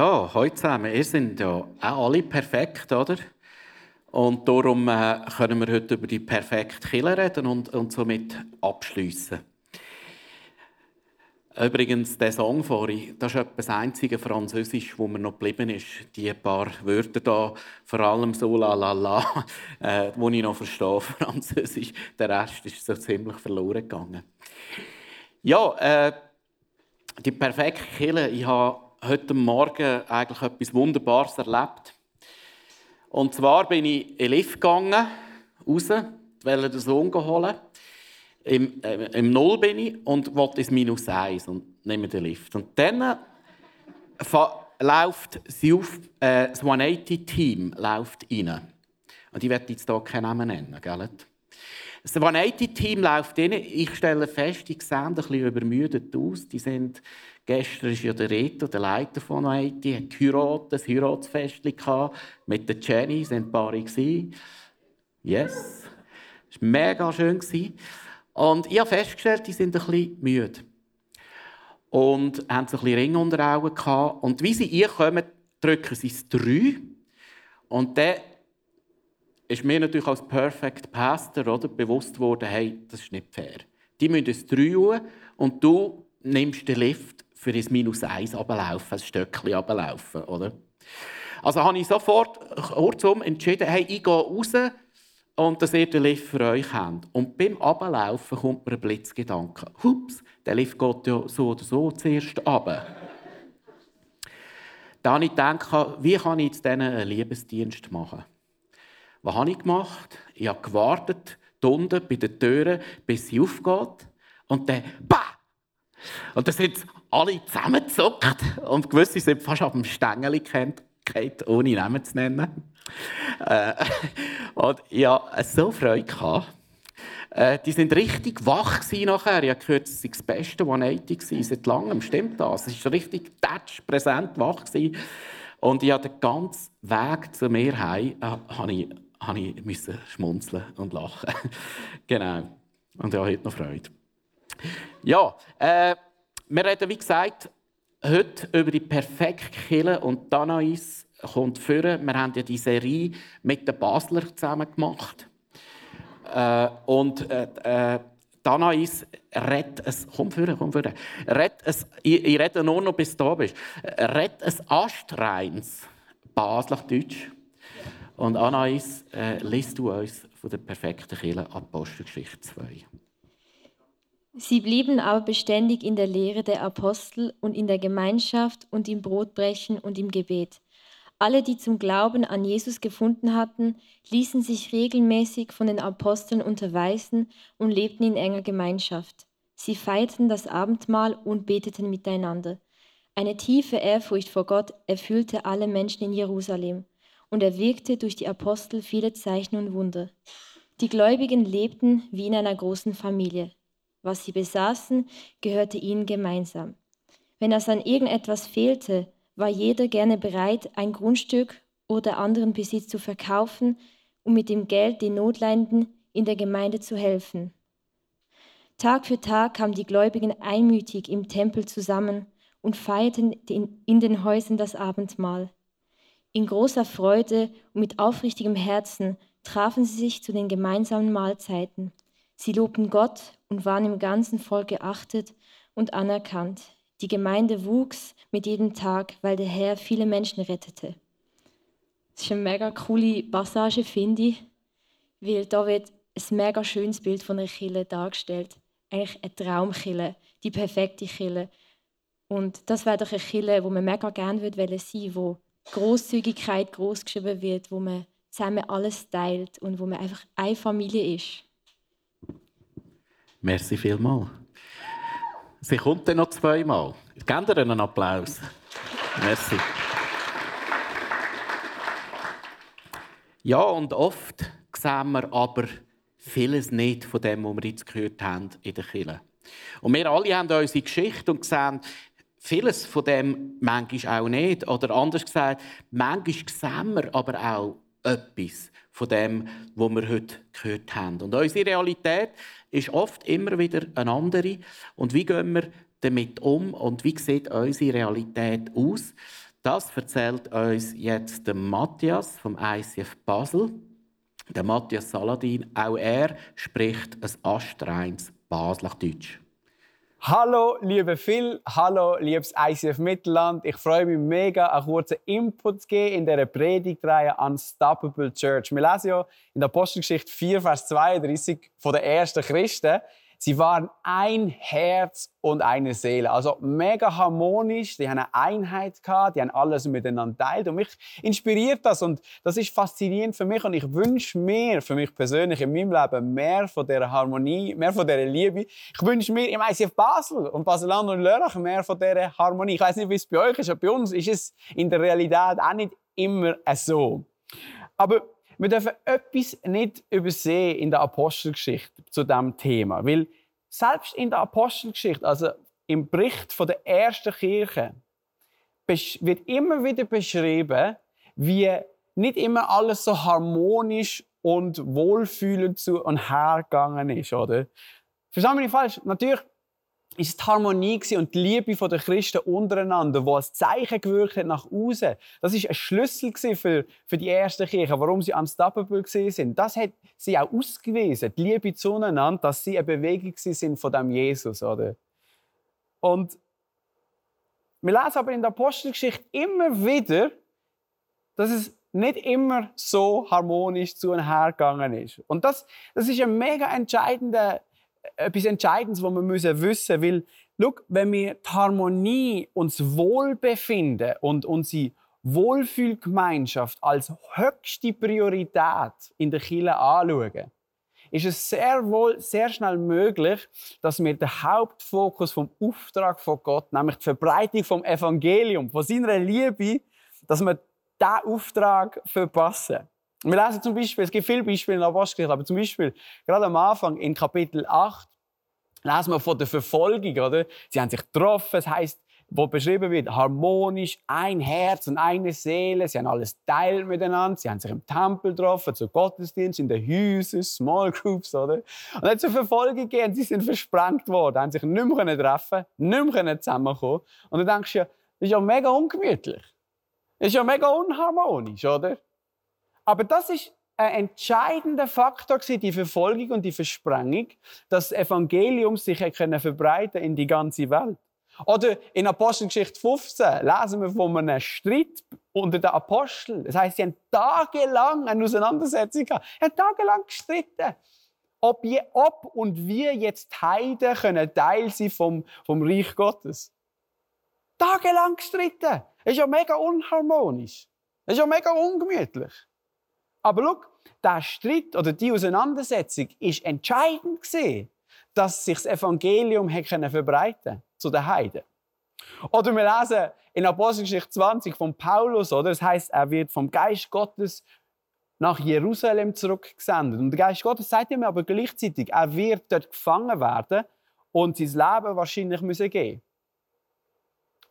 Ja, heute zusammen. Ihr sind ja auch alle perfekt, oder? Und darum äh, können wir heute über die perfekte Kille reden und, und somit abschließen. Übrigens, der Song vorhin, das ist das einzige Französisch, wo mir noch geblieben ist. Die paar Wörter da, vor allem so la la la, äh, wo ich noch verstehe, Französisch. Der Rest ist so ziemlich verloren gegangen. Ja, äh, die perfekte Kille, ich habe heute Morgen eigentlich etwas Wunderbares erlebt. Und zwar bin ich in den Lift gegangen, raus, wollte den Sohn holen. Im, äh, Im Null bin ich und wollte ins Minus 1 und nehme den Lift. Und dann äh, läuft auf, äh, das 180-Team läuft rein. Und ich werde jetzt hier keinen Namen nennen, gell? Das 180-Team läuft rein. Ich stelle fest, die sehen ein bisschen übermüdet aus. Die sind Gestern war ja der Reto, der Leiter von IT, hat geheiratet, ein Heiratsfest mit der Jenny, sind ein paar Yes. Es war mega schön. Und ich habe festgestellt, die sind ein müde. Und haben so ein bisschen Ring unter Augen gehabt. Und wie sie kommen, drücken sie es drei. Und dann ist mir natürlich als Perfect Pastor oder, bewusst geworden, hey, das ist nicht fair. Die müssen es drei und du nimmst den Lift für das Minus 1 runterlaufen, ein Stöckchen runterlaufen, oder? Also habe ich sofort kurzum entschieden, hey, ich gehe raus und dass ihr den Lift für euch habt. Und beim Ablaufen kommt mir ein Blitzgedanke. Hups, der Lift geht ja so oder so zuerst runter. Dann habe ich gedacht, wie kann ich jetzt denen einen Liebesdienst machen? Was habe ich gemacht? Ich habe gewartet, unten bei den Türen, bis sie aufgeht. Und dann, bah! Und dann sind alle zusammengezuckt und gewisse sind fast auf dem Stängel gekannt, ohne Namen zu nennen. Äh, und ich hatte so Freude. Gehabt. Äh, die sind richtig wach nachher. Ich habe gehört, es sei das beste 180 seit langem. Stimmt das? Es war richtig touch, präsent, wach. Gewesen. Und ich habe den ganzen Weg zu mir heim äh, habe ich müssen schmunzeln und lachen. genau. Und ich habe heute noch Freude. Ja, äh, wir reden, wie gesagt, heute über die perfekte Kille und Danais kommt führen. Wir haben ja die Serie mit den Basler zusammen gemacht. Äh, und äh, äh, Danais redet es, komm führen, komm führen, redet es, ich, ich rede nur noch, bis du da bist, redet es astreins Basler Deutsch. Und Anais, äh, liest du uns von der perfekten Kille Apostelgeschichte 2. Sie blieben aber beständig in der Lehre der Apostel und in der Gemeinschaft und im Brotbrechen und im Gebet. Alle, die zum Glauben an Jesus gefunden hatten, ließen sich regelmäßig von den Aposteln unterweisen und lebten in enger Gemeinschaft. Sie feierten das Abendmahl und beteten miteinander. Eine tiefe Ehrfurcht vor Gott erfüllte alle Menschen in Jerusalem, und er wirkte durch die Apostel viele Zeichen und Wunder. Die Gläubigen lebten wie in einer großen Familie. Was sie besaßen, gehörte ihnen gemeinsam. Wenn es an irgendetwas fehlte, war jeder gerne bereit, ein Grundstück oder anderen Besitz zu verkaufen, um mit dem Geld den Notleidenden in der Gemeinde zu helfen. Tag für Tag kamen die Gläubigen einmütig im Tempel zusammen und feierten in den Häusern das Abendmahl. In großer Freude und mit aufrichtigem Herzen trafen sie sich zu den gemeinsamen Mahlzeiten. Sie lobten Gott und waren im ganzen Volk geachtet und anerkannt. Die Gemeinde wuchs mit jedem Tag, weil der Herr viele Menschen rettete. Das ist eine mega coole Passage, finde ich, weil da wird ein mega schönes Bild von einer Kille dargestellt. Eigentlich eine Traumkille, die perfekte Kille. Und das wäre doch eine Kille, wo man mega gerne sein würde, wo Großzügigkeit großgeschrieben wird, wo man zusammen alles teilt und wo man einfach eine Familie ist. Merci vielmals. Sie kommt dann noch zweimal. Gebt ihr einen Applaus. Merci. Ja, und oft sehen wir aber vieles nicht von dem, was wir jetzt gehört haben in der Kirche. Und wir alle haben unsere Geschichte und sehen vieles von dem manchmal auch nicht. Oder anders gesagt, manchmal sehen wir aber auch etwas von dem, was wir heute gehört haben. Und unsere Realität ist oft immer wieder eine andere. Und wie gehen wir damit um und wie sieht unsere Realität aus? Das erzählt uns jetzt der Matthias vom ICF Basel. Der Matthias Saladin, auch er spricht ein astreins Basler. Hallo, liebe Phil, hallo, liebes ICF Mittelland. Ich freue mich mega, einen kurzen Input zu geben in dieser Predigtreihe Unstoppable Church. Wir lesen ja in der Apostelgeschichte 4, Vers 32 von den ersten Christen, Sie waren ein Herz und eine Seele. Also mega harmonisch. Die haben eine Einheit gehabt. Die haben alles miteinander teilt. Und mich inspiriert das. Und das ist faszinierend für mich. Und ich wünsche mir, für mich persönlich in meinem Leben, mehr von dieser Harmonie, mehr von dieser Liebe. Ich wünsche mir im ICF Basel und Baseland und Lörrach mehr von dieser Harmonie. Ich weiß nicht, wie es bei euch ist, aber bei uns ist es in der Realität auch nicht immer so. Aber wir dürfen etwas nicht übersehen in der Apostelgeschichte zu diesem Thema. Weil selbst in der Apostelgeschichte, also im Bericht von der ersten Kirche, wird immer wieder beschrieben, wie nicht immer alles so harmonisch und wohlfühlend zu und hergegangen ist, oder? Verstehen wir nicht falsch? Natürlich ist die Harmonie und die Liebe der Christen untereinander, die als Zeichen gewirkt hat nach außen. Das ist ein Schlüssel für, für die erste Kirche, warum sie unstoppable sind. Das hat sie auch ausgewiesen, die Liebe zueinander, dass sie eine Bewegung sind von dem Jesus, oder? Und wir lesen aber in der Apostelgeschichte immer wieder, dass es nicht immer so harmonisch zu und her gegangen ist. Und das, das ist ein mega entscheidender etwas Entscheidendes, was wir wissen müssen. Weil, schau, wenn wir die Harmonie, uns Wohlbefinden und unsere Wohlfühlgemeinschaft als höchste Priorität in der Kirche anschauen, ist es sehr wohl sehr schnell möglich, dass wir den Hauptfokus vom Auftrag von Gott, nämlich die Verbreitung vom Evangelium, von seiner Liebe, dass wir diesen Auftrag verpassen. Wir lesen zum Beispiel, es gibt viele Beispiele in der Apostelgeschichte, aber zum Beispiel gerade am Anfang in Kapitel 8 lesen wir von der Verfolgung, oder? Sie haben sich getroffen, es heißt, wo beschrieben wird, harmonisch, ein Herz und eine Seele. Sie haben alles teilt miteinander. Sie haben sich im Tempel getroffen, zu Gottesdienst, in den Häusern, Small Groups, oder? Und dann zur Verfolgung gegeben, sie sind versprengt worden, haben sich nicht mehr treffen, nicht mehr zusammenkommen. Und dann denkst du ja, das ist ja mega ungemütlich. Das ist ja mega unharmonisch, oder? Aber das ist ein entscheidender Faktor die Verfolgung und die Versprengung, dass das Evangelium sich verbreiten in die ganze Welt. Oder in Apostelgeschichte 15 lesen wir von einem Streit unter den Aposteln. Das heißt, sie haben tagelang eine Auseinandersetzung gehabt. Sie haben tagelang gestritten. Ob, je, ob und wie jetzt Heiden können Teil sein vom, vom Reich Gottes. Tagelang gestritten. Das ist ja mega unharmonisch. Das ist ja mega ungemütlich. Aber schau, der Streit oder die Auseinandersetzung ist entscheidend gewesen, dass sich das Evangelium verbreiten zu den Heiden. Oder wir lesen in Apostelgeschichte 20 von Paulus, oder? Das heißt, er wird vom Geist Gottes nach Jerusalem zurückgesendet. Und der Geist Gottes sagt ihm aber gleichzeitig, er wird dort gefangen werden und sein Leben wahrscheinlich müssen geben.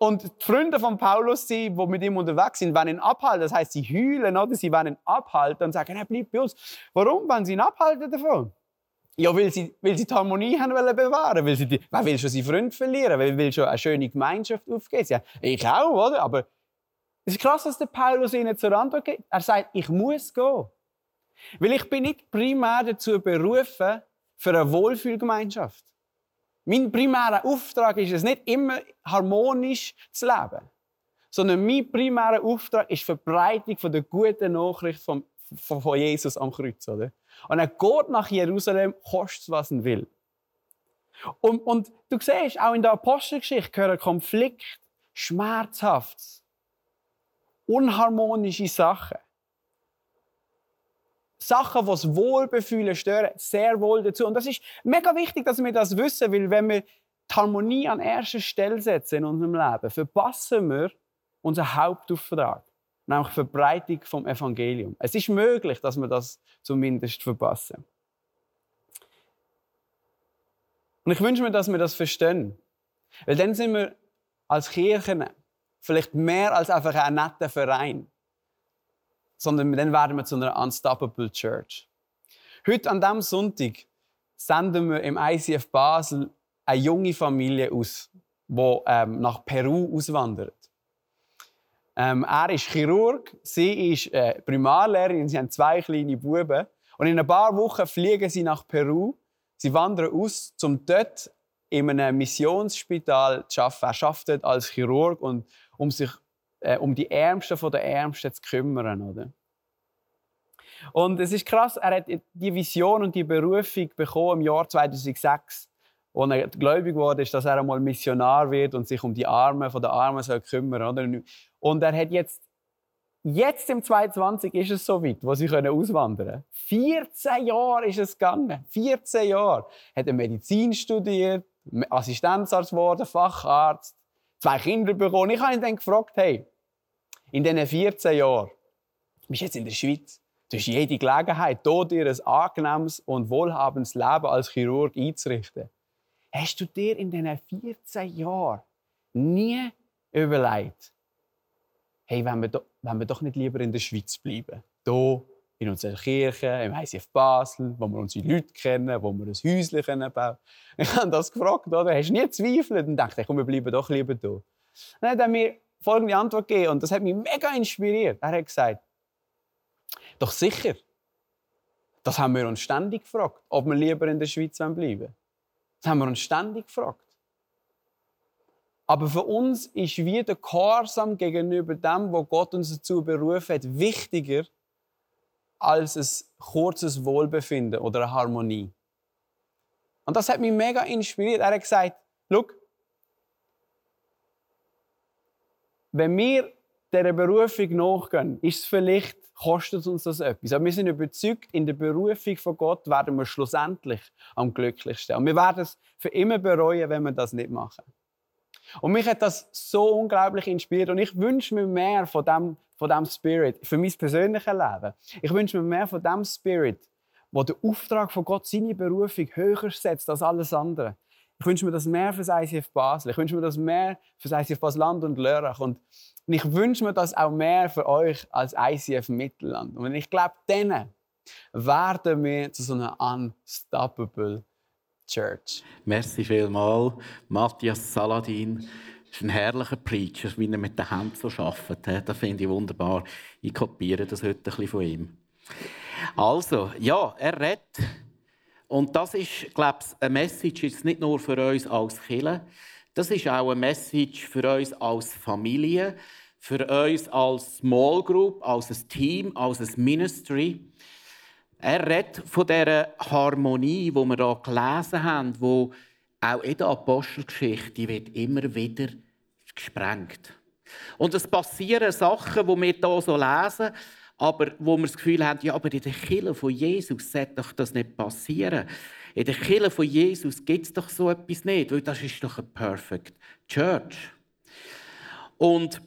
Und die Freunde von Paulus, die, die mit ihm unterwegs sind, wollen ihn abhalten. Das heißt, sie heulen oder sie wollen ihn abhalten und sagen, er bleibt bei uns. Warum wollen sie ihn abhalten davon? Ja, weil sie, weil sie die Harmonie haben wollen bewahren. Weil sie wer will schon seinen Freund verlieren? Wer will schon eine schöne Gemeinschaft aufgeben? Ja, ich auch, oder? Aber es ist krass, dass der Paulus ihnen zur Antwort gibt. Er sagt, ich muss gehen. Weil ich bin nicht primär dazu berufen für eine Wohlfühlgemeinschaft. Mein primärer Auftrag ist es nicht immer harmonisch zu leben, sondern mein primärer Auftrag ist die Verbreitung von der guten Nachricht von, von Jesus am Kreuz. Oder? Und er geht nach Jerusalem, kostet was er will. Und, und du siehst, auch in der Apostelgeschichte gehören Konflikt, schmerzhaft, unharmonische Sachen. Sachen, die das Wohlbefühlen stören, sehr wohl dazu. Und das ist mega wichtig, dass wir das wissen, weil wenn wir die Harmonie an erster Stelle setzen in unserem Leben, verpassen wir unseren Hauptauftrag, nämlich Verbreitung vom Evangelium. Es ist möglich, dass wir das zumindest verpassen. Und ich wünsche mir, dass wir das verstehen. Weil dann sind wir als Kirchen vielleicht mehr als einfach ein netter Verein sondern dann werden wir zu einer Unstoppable Church. Heute an diesem Sonntag senden wir im ICF Basel eine junge Familie aus, die ähm, nach Peru auswandert. Ähm, er ist Chirurg, sie ist äh, Primarlehrerin, sie haben zwei kleine Buben. Und in ein paar Wochen fliegen sie nach Peru. Sie wandern aus, um dort in einem Missionsspital zu arbeiten. Er arbeitet als Chirurg und um sich äh, um die Ärmsten von den Ärmsten zu kümmern, oder? Und es ist krass, er hat die Vision und die Berufung bekommen im Jahr 2006, wo er gläubig wurde, dass er einmal Missionar wird und sich um die Armen von den Armen soll kümmern, oder? Und er hat jetzt Jetzt im 22 ist es so weit, wo sie auswandern können. 14 Jahre ist es gegangen. 14 Jahre. Hat er Medizin studiert, Assistenzarzt geworden, Facharzt, zwei Kinder bekommen. Ich habe ihn dann gefragt, hey, in diesen 14 Jahren, du bist jetzt in der Schweiz, du hast jede Gelegenheit, hier dir ein angenehmes und wohlhabendes Leben als Chirurg einzurichten. Hast du dir in diesen 14 Jahren nie überlegt, hey, wenn wir, wenn wir doch nicht lieber in der Schweiz bleiben? Hier in unserer Kirche, im ICF Basel, wo wir unsere Leute kennen, wo wir ein Häuschen bauen können. Ich habe das gefragt, oder? Hast du nie gezweifelt? Und dachte, komm, wir bleiben doch lieber hier. Dann hat er mir folgende Antwort gegeben und das hat mich mega inspiriert. Er hat gesagt, doch sicher. Das haben wir uns ständig gefragt, ob wir lieber in der Schweiz bleiben Das haben wir uns ständig gefragt. Aber für uns ist wie der Gehorsam gegenüber dem, wo Gott uns dazu berufen hat, wichtiger als ein kurzes Wohlbefinden oder eine Harmonie. Und das hat mich mega inspiriert. Er hat gesagt, schau, wenn wir dieser Berufung nachgehen, ist es vielleicht, kostet uns das etwas. Aber wir sind überzeugt, in der Berufung von Gott werden wir schlussendlich am glücklichsten. Und wir werden es für immer bereuen, wenn wir das nicht machen. Und mich hat das so unglaublich inspiriert. Und ich wünsche mir mehr von dem, von dem Spirit für mein persönliches Leben. Ich wünsche mir mehr von dem Spirit, wo der Auftrag von Gott seine Berufung höher setzt als alles andere. Ich wünsche mir das mehr für das ICF Basel. Ich wünsche mir das mehr für das ICF Basel Land und Lörrach. Und ich wünsche mir das auch mehr für euch als ICF Mittelland. Und ich glaube, dann werden wir zu so einer unstoppable Church. Merci vielmals, Matthias Saladin. Das ist ein herrlicher Preacher, wie er mit den Händen so arbeitet. Das finde ich wunderbar. Ich kopiere das heute ein bisschen von ihm. Also, ja, er redet und das ist, glaube ich, eine Message jetzt nicht nur für uns als Kirche, das ist auch eine Message für uns als Familie, für uns als Small Group, als ein Team, als ein Ministry. Er redet von dieser Harmonie, die wir hier gelesen haben, wo auch in der Apostelgeschichte wird immer wieder gesprengt. Und es passieren Sachen, die wir hier so lesen, aber wo wir das Gefühl haben, ja, aber in der Kirche von Jesus sollte doch das nicht passieren. In der Kirche von Jesus gibt es doch so etwas nicht, weil das ist doch eine perfect Church. Und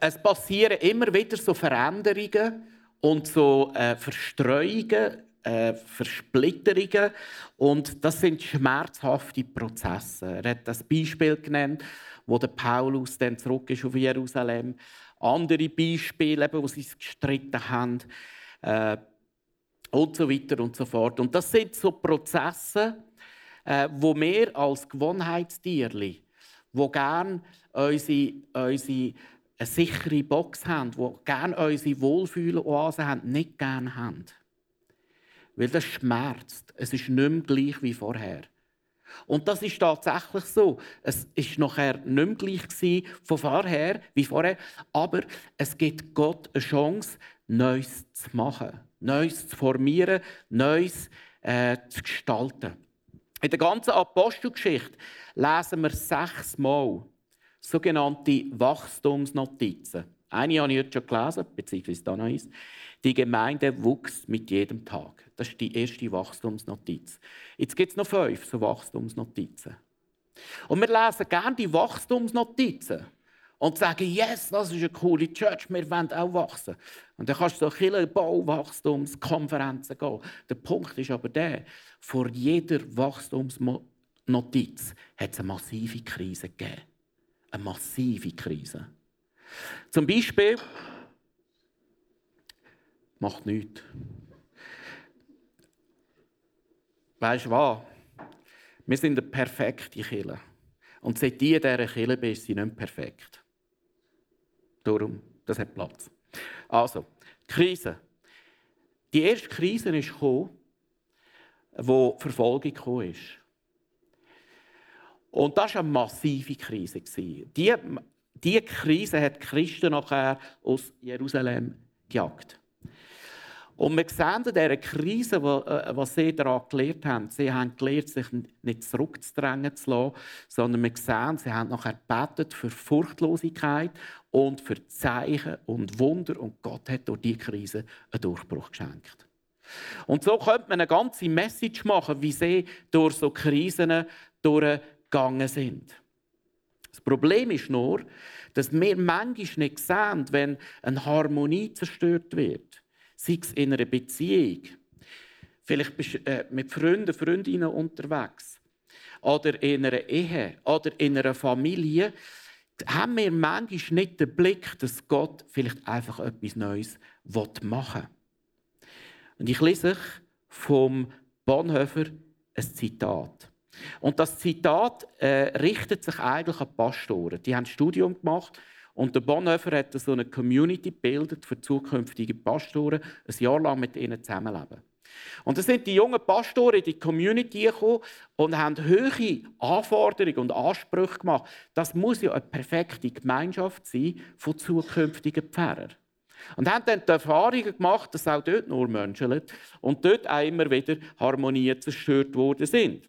es passieren immer wieder so Veränderungen und so äh, Verstreuungen, äh, Versplitterungen und das sind schmerzhafte Prozesse. Er hat das Beispiel genannt, wo der Paulus dann zurück ist auf Jerusalem andere Beispiele, wo sie gestritten haben äh, und so weiter und so fort. Und das sind so Prozesse, äh, wo wir als Gewohnheitstierli, wo gern unsere, unsere eine sichere Box haben, wo gern unsere Wohlfühloase haben, nicht gern haben. Weil das schmerzt. Es ist nicht mehr gleich wie vorher. Und das ist tatsächlich so. Es ist nachher nicht mehr gleich von vorher, wie vorher, aber es gibt Gott eine Chance, Neues zu machen, Neues zu formieren, Neues äh, zu gestalten. In der ganzen Apostelgeschichte lesen wir sechsmal sogenannte Wachstumsnotizen. Eine habe ich jetzt schon gelesen, beziehungsweise da noch eins. Die Gemeinde wuchs mit jedem Tag. Das ist die erste Wachstumsnotiz. Jetzt gibt es noch fünf so Wachstumsnotizen. Und wir lesen gerne die Wachstumsnotizen und sagen, yes, das ist eine coole Church, wir wollen auch wachsen. Und dann kannst du so viele Bauwachstumskonferenzen gehen. Der Punkt ist aber der, vor jeder Wachstumsnotiz hat es eine massive Krise gegeben. Eine massive Krise. Zum Beispiel macht nichts. Weißt du was? Wir sind eine perfekte Kille. Und seit du in dieser Kille bist, sind sie nicht perfekt. Darum, das hat Platz. Also, Krise. Die erste Krise ist gekommen, wo Verfolgung ist. Und das war eine massive Krise. Die, diese Krise hat die Christen nachher aus Jerusalem gejagt. Und wir sehen in dieser Krise, äh, was sie daran gelernt haben, sie haben gelernt, sich nicht zurückzudrängen zu lassen, sondern wir sehen, sie haben nachher gebetet für Furchtlosigkeit und für Zeichen und Wunder. Und Gott hat durch diese Krise einen Durchbruch geschenkt. Und so könnte man eine ganze Message machen, wie sie durch so Krisen durchgegangen sind. Das Problem ist nur, dass wir manchmal nicht sehen, wenn eine Harmonie zerstört wird sei es in einer Beziehung, vielleicht bist du äh, mit Freunden, Freundinnen unterwegs, oder in einer Ehe, oder in einer Familie, haben wir manchmal nicht den Blick, dass Gott vielleicht einfach etwas Neues machen will. Und ich lese vom Bonhoeffer ein Zitat. Und das Zitat äh, richtet sich eigentlich an Pastoren. Die haben ein Studium gemacht und der Bonhoeffer hat so eine Community gebildet für zukünftige Pastoren, ein Jahr lang mit ihnen zusammenleben. Und dann sind die jungen Pastoren in die Community gekommen und haben hohe Anforderungen und Ansprüche gemacht. Das muss ja eine perfekte Gemeinschaft sein von zukünftigen Pfarrern. Und haben dann die Erfahrung gemacht, dass auch dort nur Menschen und dort auch immer wieder Harmonien zerstört worden sind.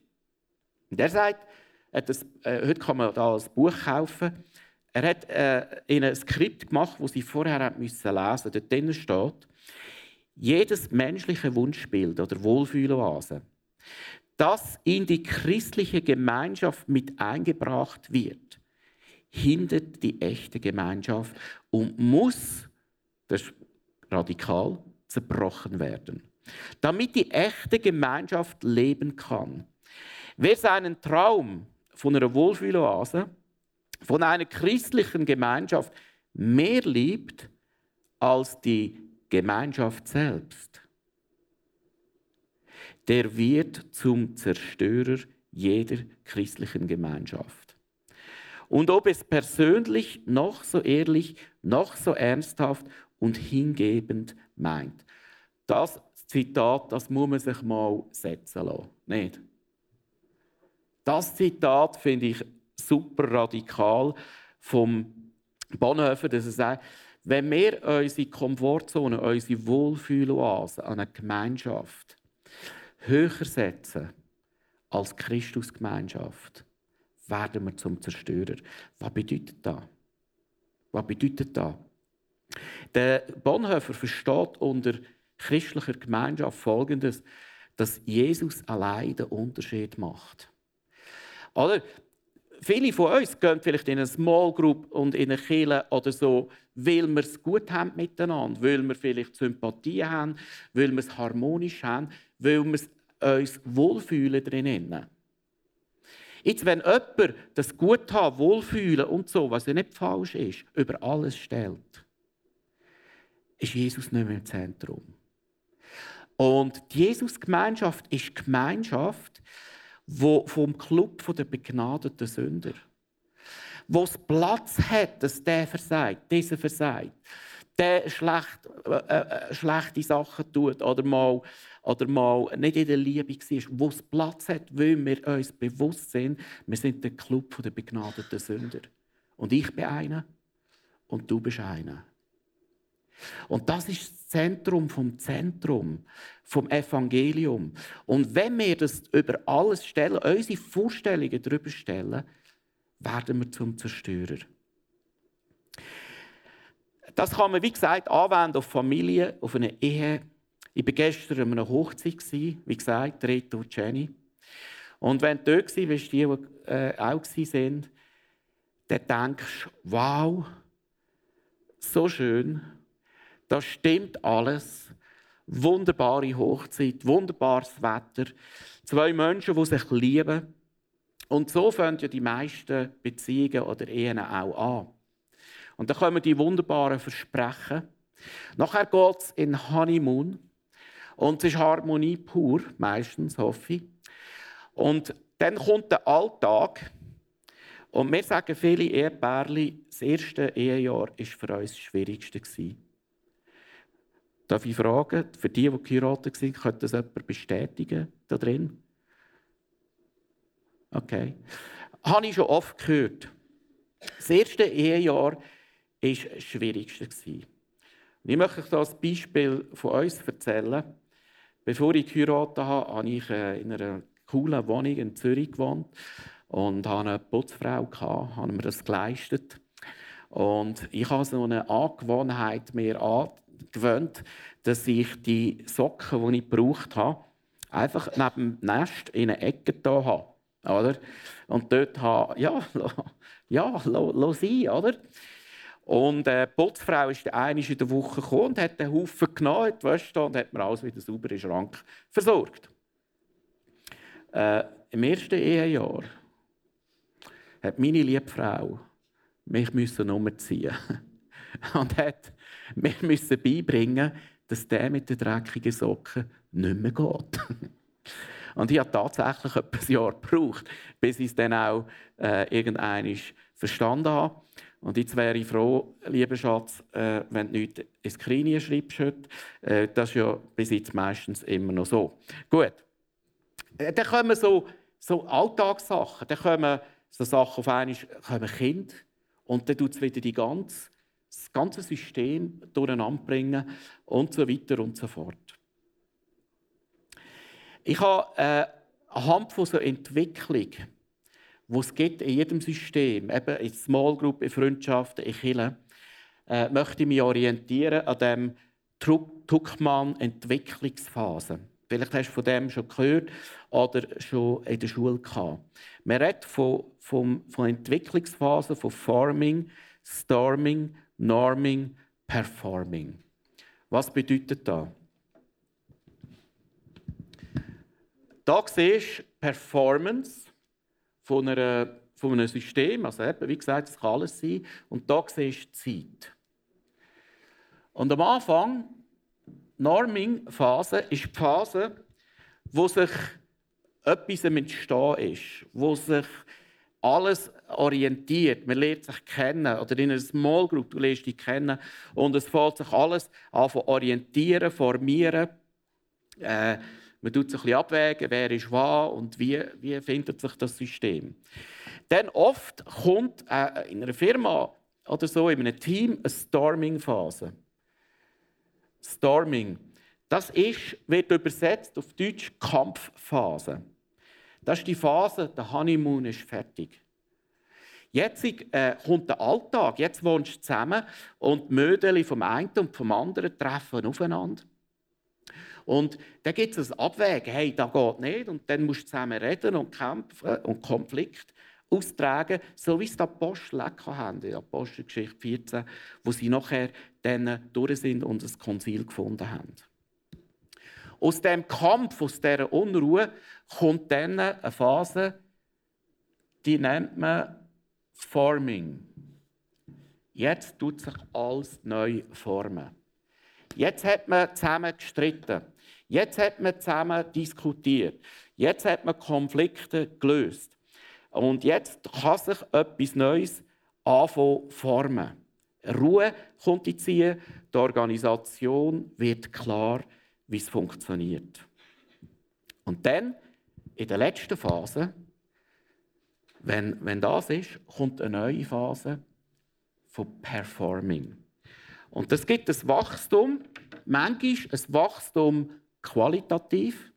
Und er sagt, das, äh, heute kann man da ein Buch kaufen, er hat äh, ihnen ein Skript gemacht, das sie vorher lesen mussten. Dort steht, jedes menschliche Wunschbild oder Wohlfühloase, das in die christliche Gemeinschaft mit eingebracht wird, hindert die echte Gemeinschaft und muss, das ist radikal, zerbrochen werden. Damit die echte Gemeinschaft leben kann. Wer seinen Traum von einer Wohlfühloase von einer christlichen Gemeinschaft mehr liebt als die Gemeinschaft selbst, der wird zum Zerstörer jeder christlichen Gemeinschaft. Und ob es persönlich noch so ehrlich, noch so ernsthaft und hingebend meint. Das Zitat, das muss man sich mal setzen lassen. Nicht? Das Zitat finde ich super radikal vom Bonhoeffer, dass er sagt, wenn wir unsere Komfortzone, unsere Wohlfühloase an eine Gemeinschaft höher setzen als Christusgemeinschaft, werden wir zum Zerstörer. Was bedeutet das? Was bedeutet das? Der Bonhoeffer versteht unter christlicher Gemeinschaft Folgendes, dass Jesus allein den Unterschied macht. Oder? viele von uns gehen vielleicht in eine Small Group und in eine Kirche oder so, weil wir es gut haben miteinander, weil wir vielleicht Sympathie haben, weil wir es harmonisch haben, weil wir uns wohlfühlen drinnen. Jetzt, wenn jemand das gut haben, wohlfühlen und so, was ja nicht falsch ist, über alles stellt, ist Jesus nicht mehr im Zentrum. Und die Jesus-Gemeinschaft ist Gemeinschaft, wo vom Club der begnadeten Sünder, wo es Platz hat, dass der versagt, dieser versagt, der schlecht, äh, äh, schlechte Sachen tut oder mal, oder mal nicht in der Liebe war, wo es Platz hat, weil wir uns bewusst sind, wir sind der Club der begnadeten Sünder. Und ich bin einer und du bist einer. Und das ist das Zentrum vom Zentrum, vom Evangelium. Und wenn wir das über alles stellen, unsere Vorstellungen darüber stellen, werden wir zum Zerstörer. Das kann man, wie gesagt, anwenden auf Familie, auf eine Ehe. Ich war gestern an einer Hochzeit, wie gesagt, Reto und Jenny. Und wenn du dort warst, die, die äh, auch waren, dann denkst du, wow, so schön, das stimmt alles. Wunderbare Hochzeit, wunderbares Wetter. Zwei Menschen, die sich lieben. Und so fangen ja die meisten Beziehungen oder Ehen auch an. Und dann kommen die wunderbaren Versprechen. Nachher geht es in Honeymoon. Und es ist Harmonie pur, meistens, hoffe ich. Und dann kommt der Alltag, Und wir sagen viele Ehepärchen, das erste Ehejahr war für uns das Schwierigste. Darf ich fragen, für die, die geheiratet sind, könnte das jemand bestätigen da drin? Okay. Habe ich schon oft gehört. Das erste Ehejahr war das Schwierigste. Ich möchte euch das Beispiel von uns erzählen. Bevor ich geheiratet habe, habe ich äh, in einer coolen Wohnung in Zürich gewohnt und hatte eine Putzfrau, habe mir das geleistet. Und ich habe so eine Angewohnheit mir angewöhnt, dass ich die Socken, die ich gebraucht habe, einfach neben dem Nest in eine Ecke da habe. Oder? Und dort habe, ja, ja, lass sein, oder? Und äh, die Putzfrau ist einmal in der Woche gekommen und hat den Haufen genommen, die und hat mir alles wieder sauber im Schrank versorgt. Äh, Im ersten Ehejahr hat meine liebe Frau mich müssen umziehen und hat mir müssen beibringen, dass der mit den dreckigen Socken nicht mehr geht. und ich habe tatsächlich etwas Jahr gebraucht, bis ich es dann auch äh, irgendwann verstanden habe. Und jetzt wäre ich froh, lieber Schatz, äh, wenn du nichts ins Knie schreibst heute. Äh, das ist ja bis jetzt meistens immer noch so. Gut. Äh, dann kommen so, so Alltagssachen. Dann kommen so Sachen auf einmal, kommen Kinder. Und dann tut es wieder die ganze, das ganze System durcheinander bringen und so weiter und so fort. Ich habe äh, anhand von so Entwicklung wo es gibt in jedem System, eben in Small Group, in Freundschaften, in Kirchen, äh, möchte ich mich orientieren an dem Tuckmann-Entwicklungsphase. Vielleicht hast du von dem schon gehört oder schon in der Schule gehabt. Man redet von, von, von Entwicklungsphasen, von Forming, Storming, Norming, Performing. Was bedeutet das? Da siehst du Performance von, einer, von einem System. Also wie gesagt, es kann alles sein. Und da siehst du Zeit. Und am Anfang, Norming-Phase, ist die Phase, wo sich etwas am Entstehen ist, wo sich alles orientiert. Man lernt sich kennen. Oder in einer Small Group, du lernst dich kennen. Und es fällt sich alles an orientieren, formieren. Äh, man tut sich ein bisschen abwägen, wer ist was und wie, wie findet sich das System. Dann oft kommt äh, in einer Firma oder so, in einem Team, eine Storming-Phase. Storming. Das ist, wird übersetzt auf Deutsch Kampfphase. Das ist die Phase, der Honeymoon ist fertig. Jetzt äh, kommt der Alltag, jetzt wohnst du zusammen und die Mödel vom einen und vom anderen treffen aufeinander. Und dann gibt es ein Abwägen, hey, das geht nicht. Und dann musst du zusammen reden und kämpfen und Konflikt austragen, so wie es die Apostel auch haben, in Apostelgeschichte 14, wo sie nachher dann durch sind und ein Konzil gefunden haben. Aus dem Kampf, aus dieser Unruhe, kommt dann eine Phase, die nennt man Forming. Jetzt tut sich alles neu formen. Jetzt hat man zusammen gestritten. Jetzt hat man zusammen diskutiert. Jetzt hat man Konflikte gelöst. Und jetzt kann sich etwas Neues anfangen formen. Ruhe kommt in die die Organisation wird klar, wie es funktioniert. Und dann, in der letzten Phase, wenn, wenn das ist, kommt eine neue Phase von Performing. Und das gibt ein Wachstum, manchmal ein Wachstum qualitativ,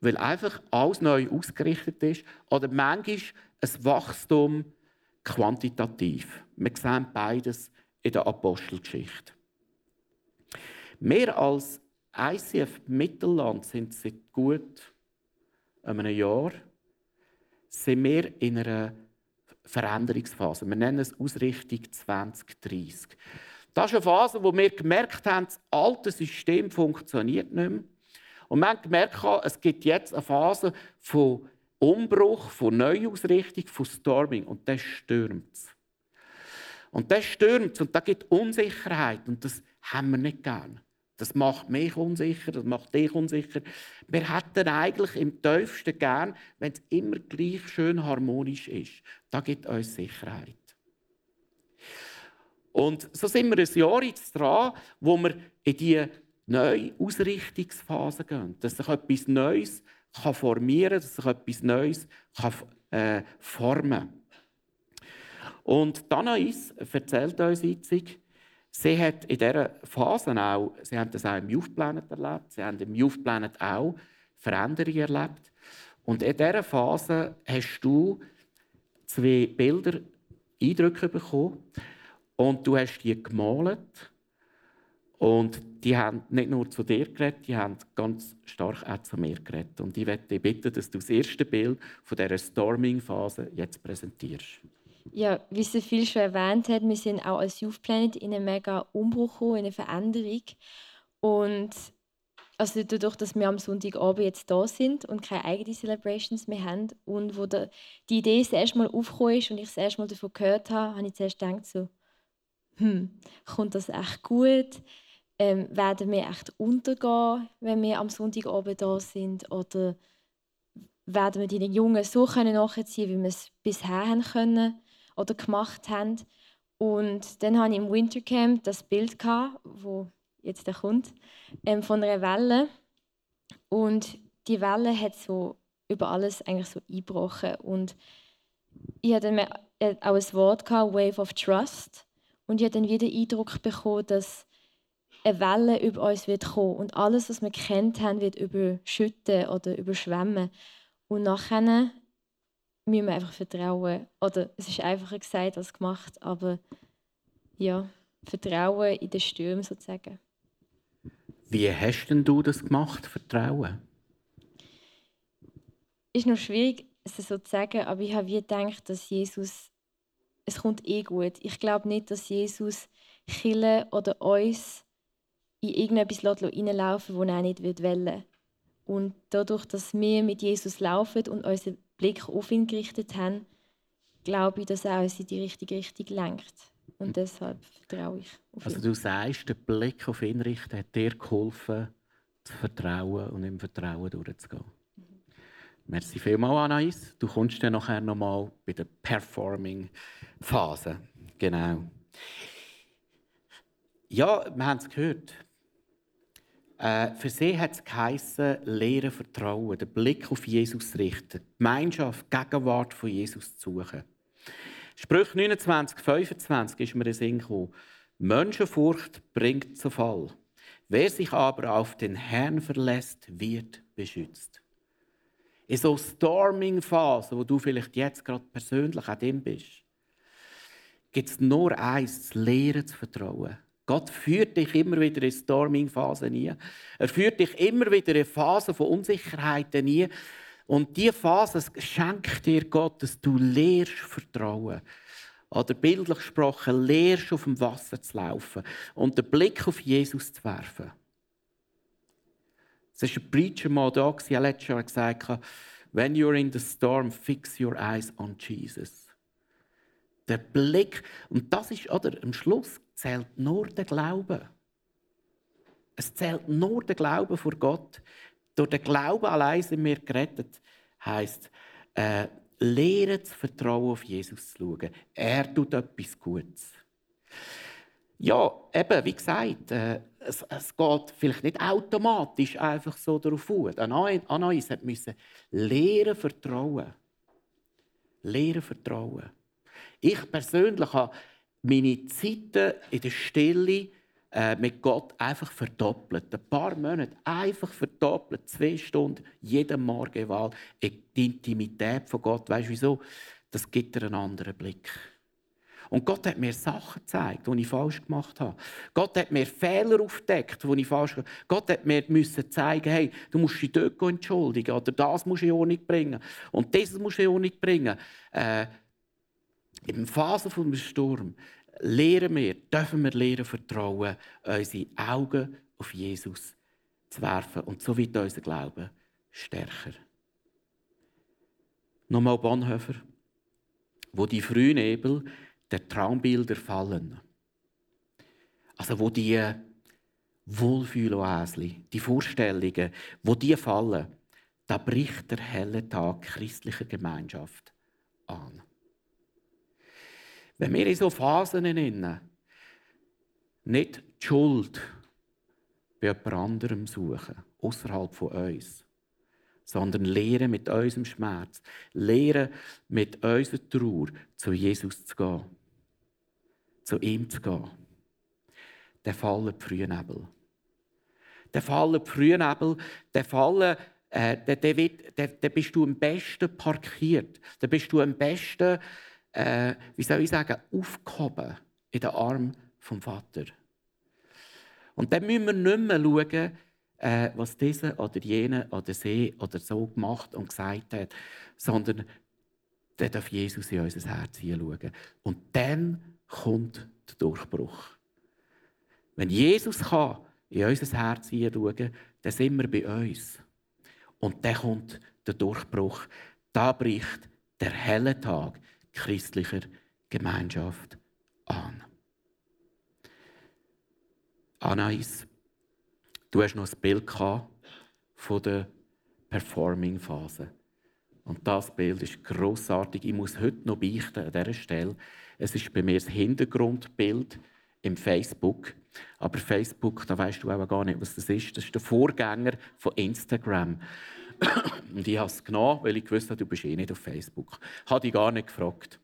weil einfach alles neu ausgerichtet ist, oder manchmal ein Wachstum quantitativ. Wir sehen beides in der Apostelgeschichte. Wir als ICF Mittelland sind seit gut einem Jahr sind wir in einer Veränderungsphase. Wir nennen es Ausrichtung 2030. Das ist eine Phase, wo wir gemerkt haben, das alte System funktioniert nicht mehr. Und wir haben gemerkt, es gibt jetzt eine Phase von Umbruch, von Neuausrichtung, von Storming. Und das stürmt es. Und das stürmt und da gibt Unsicherheit. Und das haben wir nicht gern. Das macht mich unsicher, das macht dich unsicher. Wir hätten eigentlich im tiefsten gern, wenn es immer gleich schön harmonisch ist. Das gibt uns Sicherheit. Und so sind wir ein Jahr jetzt dran, wo wir in die neue Ausrichtungsphase gehen. Dass sich etwas Neues formieren kann, dass sich etwas Neues kann, äh, formen kann. Und Danais erzählt uns jetzt, sie hat in dieser Phase auch, sie haben das auch im Youth Planet erlebt, sie haben im Youth Planet auch Veränderungen erlebt. Und in dieser Phase hast du zwei Bilder, Eindrücke bekommen und du hast die gemalt. Und die haben nicht nur zu dir geredet, die haben ganz stark auch zu mir geredet. Und ich möchte dich bitten, dass du das erste Bild von dieser Storming-Phase jetzt präsentierst. Ja, wie sie viel schon erwähnt hat, wir sind auch als Youth Planet in einen mega Umbruch in eine Veränderung. Und also dadurch, dass wir am Sonntagabend jetzt da sind und keine eigenen Celebrations mehr haben und wo der, die Idee das erste Mal aufgekommen ist und ich das erste Mal davon gehört habe, habe ich zuerst gedacht so, hm, kommt das echt gut? Ähm, werden wir echt untergehen, wenn wir am Sonntagabend da sind? Oder werden wir die Jungen so können nachziehen, wie wir es bisher haben können oder gemacht haben? Und dann hatte ich im Wintercamp das Bild, gehabt, wo jetzt der kommt, ähm, von einer Welle. Und die Welle hat so über alles eigentlich so eingebrochen. Und ich hatte dann auch ein Wort, gehabt, Wave of Trust. Und ich habe dann wieder den Eindruck bekommen, dass eine Welle über uns wird kommen und alles, was wir kennt haben, wird überschütten oder überschwemmen. Und nachher müssen wir einfach vertrauen. Oder es ist einfacher gesagt als gemacht, aber ja, Vertrauen in den Stürmen sozusagen. Wie hast denn du das gemacht, Vertrauen? Ist noch schwierig, es so zu sagen, aber ich habe gedacht, dass Jesus es kommt eh gut. Ich glaube nicht, dass Jesus Chille oder uns in irgendetwas reinlaufen wo er nicht will. Und dadurch, dass wir mit Jesus laufen und unseren Blick auf ihn gerichtet haben, glaube ich, dass er uns in die richtige Richtung lenkt. Und deshalb vertraue ich auf ihn. Also du sagst, der Blick auf ihn richten hat dir geholfen, zu vertrauen und im Vertrauen durchzugehen. Merci vielmals, Anais. Du kommst dann nachher nochmal bei der Performing-Phase. Genau. Ja, wir haben es gehört. Äh, für sie hat es geheissen, Lehren Vertrauen, den Blick auf Jesus richten, Gemeinschaft, Gegenwart von Jesus zu suchen. Sprüch 29, 25 ist mir in Sinn gekommen. Menschenfurcht bringt zu Fall. Wer sich aber auf den Herrn verlässt, wird beschützt in so Storming-Phasen, wo du vielleicht jetzt gerade persönlich auch drin bist, gibt es nur eins, das Lehren zu vertrauen. Gott führt dich immer wieder in Storming-Phasen nie. Er führt dich immer wieder in Phasen von Unsicherheiten nie. Und diese Phase schenkt dir Gott, dass du lehrst Vertrauen. Oder bildlich gesprochen, lehrst auf dem Wasser zu laufen und den Blick auf Jesus zu werfen. Es war ein Preacher mal da, der letztes Jahr gesagt hat, When you're in the storm, fix your eyes on Jesus. Der Blick, und das ist, oder, am Schluss zählt nur der Glaube. Es zählt nur der Glaube vor Gott. Durch den Glauben allein sind wir gerettet. Heißt, äh, lernen zu vertrauen auf Jesus zu schauen. Er tut etwas Gutes. Ja, eben, wie gesagt, äh, es, es, geht vielleicht nicht automatisch einfach so darauf aus. Anais musste lernen vertrauen. Lehren vertrauen. Ich persönlich habe meine Zeiten in der Stille äh, mit Gott einfach verdoppelt. Ein paar Monate einfach verdoppelt. Zwei Stunden jeden Morgen Wahl die Intimität von Gott. Weißt du wieso? Das gibt dir einen anderen Blick. Und Gott hat mir Sachen gezeigt, die ich falsch gemacht habe. Gott hat mir Fehler aufgedeckt, die ich falsch gemacht habe. Gott hat mir müssen zeigen, hey, du musst dich dort entschuldigen oder das musst du in Ordnung bringen und dieses musst du in Ordnung bringen. Äh, in Phase vom Sturm lehren wir, dürfen wir lernen, vertrauen, unsere Augen auf Jesus zu werfen und so wird unser Glaube stärker. Nochmal Bonhoeffer, wo die Frühnebel der Traumbilder fallen. Also wo die Wohlfühloäsli, die Vorstellungen, wo die fallen, da bricht der helle Tag christlicher Gemeinschaft an. Wenn wir in so Phasen innen nicht die Schuld bei jemand anderem suchen, außerhalb von uns, sondern lehren mit unserem Schmerz, lehren mit unserer Trauer zu Jesus zu gehen, zu ihm zu gehen, dann fallen die Frühnebel. Dann fallen die Frühnebel, dann fallen äh, dann, dann, dann, bist du am besten parkiert. Dann bist du am besten, äh, wie soll ich sagen, aufgehoben in den Arm vom Vater. Und dann müssen wir nicht mehr schauen, äh, was dieser oder jene oder sie oder so gemacht und gesagt hat, sondern dann darf Jesus in unser Herz hinschauen. Und dann kommt der Durchbruch. Wenn Jesus kann in unser Herz hinschauen, dann sind wir bei uns. Und dann kommt der Durchbruch. Da bricht der helle Tag christlicher Gemeinschaft an. Anais, du hast noch ein Bild von der Performing-Phase. Und das Bild ist großartig. Ich muss heute noch beichten an dieser Stelle. Es ist bei mir das Hintergrundbild im Facebook. Aber Facebook, da weißt du auch gar nicht, was das ist. Das ist der Vorgänger von Instagram. Und ich habe es genommen, weil ich wusste, du bist eh nicht auf Facebook. Habe ich gar nicht gefragt.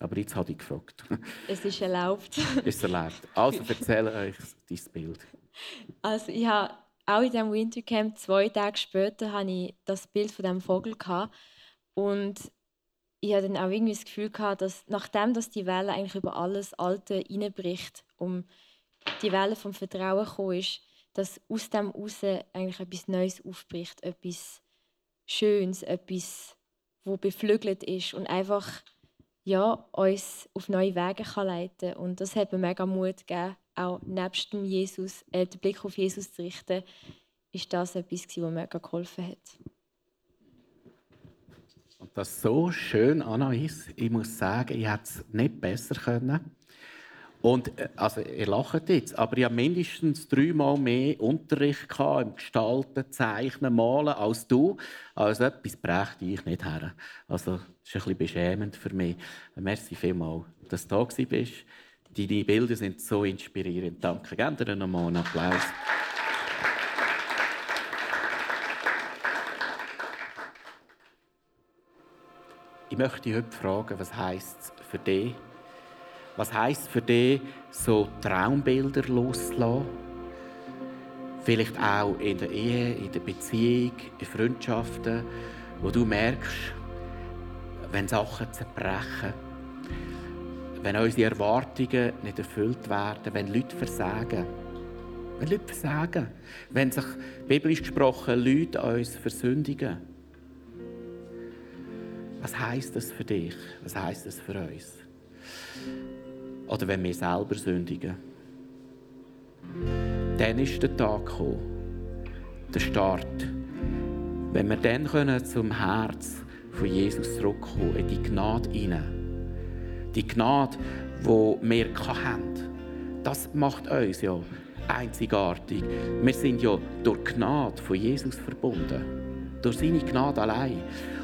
Aber jetzt habe ich gefragt. Es ist erlaubt. ist erlaubt. Also erzähle euch dein Bild. Also ich habe auch in diesem Wintercamp zwei Tage später habe ich das Bild von dem Vogel gehabt. und ich hatte dann auch irgendwie das Gefühl gehabt, dass nachdem dass die Welle eigentlich über alles Alte hineinbricht, um die Welle vom Vertrauen gekommen ist, dass aus dem heraus eigentlich etwas Neues aufbricht, etwas Schönes, etwas, wo beflügelt ist und einfach ja, uns auf neue Wege kann leiten Und das hat mir mega Mut gegeben, auch nebst dem Jesus, äh, den Blick auf Jesus zu richten, ist das etwas, was mir mega geholfen hat. Und das so schön, Anais, ich muss sagen, ich hätte es nicht besser können. Und äh, also, ihr lacht jetzt, aber ich hatte mindestens dreimal mehr Unterricht gehabt, im Gestalten, Zeichnen, Malen als du. Also etwas brächte ich nicht her. Also das ist ein bisschen beschämend für mich. Merci vielmals, dass du da bist. Deine Bilder sind so inspirierend. Danke. Geben dir nochmal einen Applaus. Ich möchte dich heute fragen, was heisst es für dich, was heisst für dich, so Traumbilder loszulassen? Vielleicht auch in der Ehe, in der Beziehung, in Freundschaften, wo du merkst, wenn Sachen zerbrechen, wenn unsere Erwartungen nicht erfüllt werden, wenn Leute versagen. Wenn Leute versagen. Wenn sich, biblisch gesprochen, Leute uns versündigen. Was heisst das für dich? Was heisst das für uns? Oder wenn wir selber sündigen. Dann ist der Tag gekommen, der Start. Wenn wir dann können zum Herz von Jesus zurückkommen, in die Gnade hinein. Die Gnade, die wir haben. Das macht uns ja einzigartig. Wir sind ja durch Gnade von Jesus verbunden. Durch seine Gnade allein.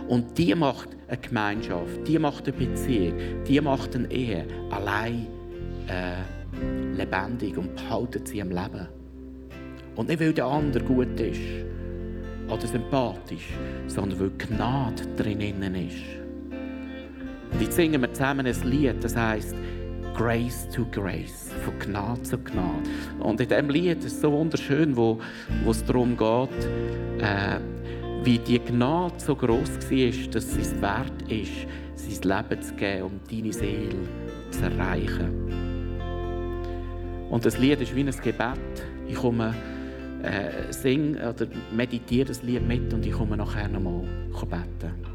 Und die macht eine Gemeinschaft, die macht eine Beziehung, die macht eine Ehe allein äh, lebendig und behalten sie am Leben. Und nicht, weil der andere gut ist oder sympathisch, sondern weil Gnade drinnen ist. Und jetzt singen wir zusammen ein Lied, das heißt Grace to Grace, von Gnade zu Gnade. Und in diesem Lied ist es so wunderschön, wo, wo es darum geht, äh, wie die Gnade so groß war, dass es wert ist, sein Leben zu geben, um deine Seele zu erreichen. Und das Lied ist wie ein Gebet. Ich komme, äh, sing oder meditiere das Lied mit und ich komme nachher nochmal beten.